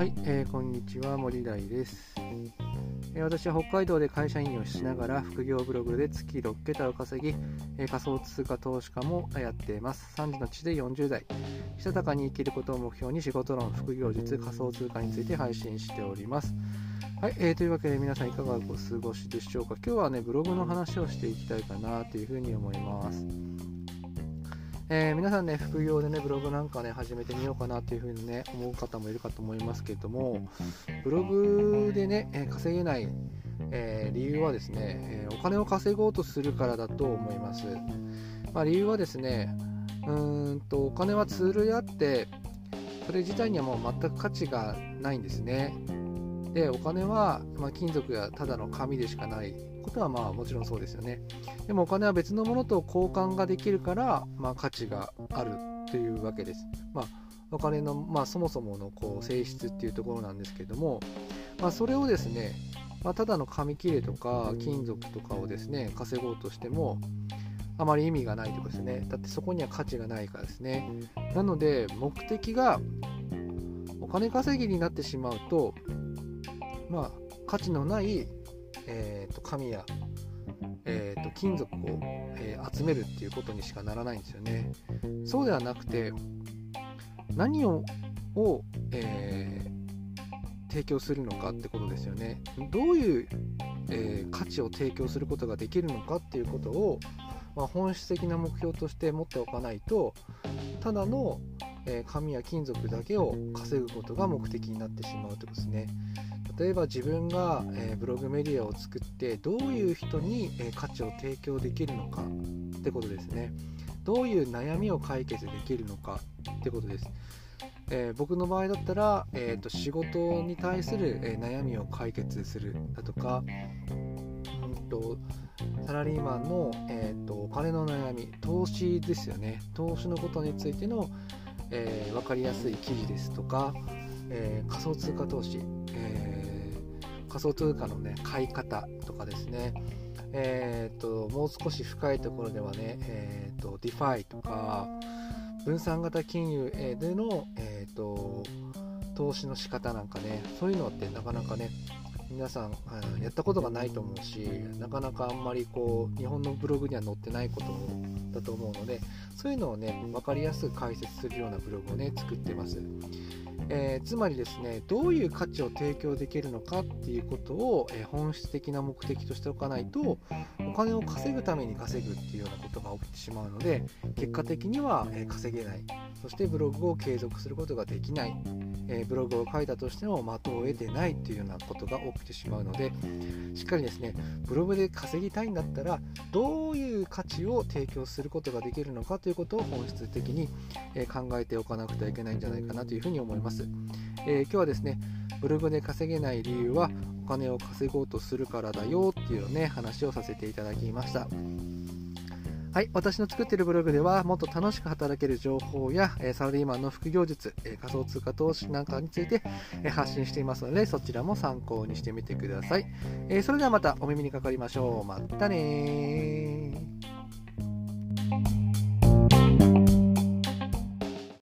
はい、えー、こんにちは森大です、えー、私は北海道で会社員をしながら副業ブログで月6桁を稼ぎ、えー、仮想通貨投資家もやっています。3時の地で40代。したたかに生きることを目標に仕事論副業術仮想通貨について配信しております。はい、えー、というわけで皆さんいかがお過ごしでしょうか。今日はねブログの話をしていきたいかなというふうに思います。えー、皆さんね、副業でね、ブログなんかね、始めてみようかなっていうふうにね、思う方もいるかと思いますけれども、ブログでね、え稼げない、えー、理由はですね、えお金を稼ごうとするからだと思います。まあ、理由はですね、うんと、お金はツールであって、それ自体にはもう全く価値がないんですね。で、お金は、まあ、金属やただの紙でしかないことはまあもちろんそうですよね。でもお金は別のものと交換ができるから、まあ、価値があるというわけです。まあ、お金の、まあ、そもそものこう性質っていうところなんですけども、まあ、それをですね、まあ、ただの紙切れとか金属とかをですね稼ごうとしてもあまり意味がないということですね。だってそこには価値がないからですね。なので目的がお金稼ぎになってしまうと、まあ、価値のないえーと、紙や、えーと、金属を、えー、集めるっていうことにしかならないんですよね。そうではなくて何をを、えー、提供するのかってことですよね。どういう、えー、価値を提供することができるのかっていうことを、まあ、本質的な目標として持っておかないとただの、え紙や金属だけを稼ぐことが目的になってしまうということですね。例えば自分が、えブログメディアを作ってどういう人に、え価値を提供できるのかってことですね。どういう悩みを解決できるのかってことです、えー、僕の場合だったら、えーと、仕事に対する、え悩みを解決するだとかうんとサラリーマンの、えーと、お金の悩み投資ですよね。投資のことについての、えー、分かりやすい記事ですとか、えー、仮想通貨投資、え仮想通貨のね買い方とかですね。えーと、もう少し深いところではね、えーと、 DeFi とか分散型金融での、えーと、投資の仕方なんかねそういうのってなかなかね皆さんやったことがないと思うしなかなかあんまりこう日本のブログには載ってないことだと思うのでそういうのをね分かりやすく解説するようなブログをね作ってます。えー、つまりですねどういう価値を提供できるのかっていうことを、えー、本質的な目的としておかないとお金を稼ぐために稼ぐっていうようなことが起きてしまうので結果的には、えー、稼げないそしてブログを継続することができない、えブログを書いたとしても的を得てないっていうようなことが起きてしまうのでしっかりですねブログで稼ぎたいんだったらどういう価値を提供することができるのかということを本質的に、え考えておかなくてはいけないんじゃないかなというふうに思います。。えー、今日はですね、ブログで稼げない理由はお金を稼ごうとするからだよっていうね、話をさせていただきました。はい、私の作っているブログではもっと楽しく働ける情報や、サラリーマンの副業術、仮想通貨投資なんかについて、発信していますのでそちらも参考にしてみてください、えそれではまたお耳にかかりましょう。またね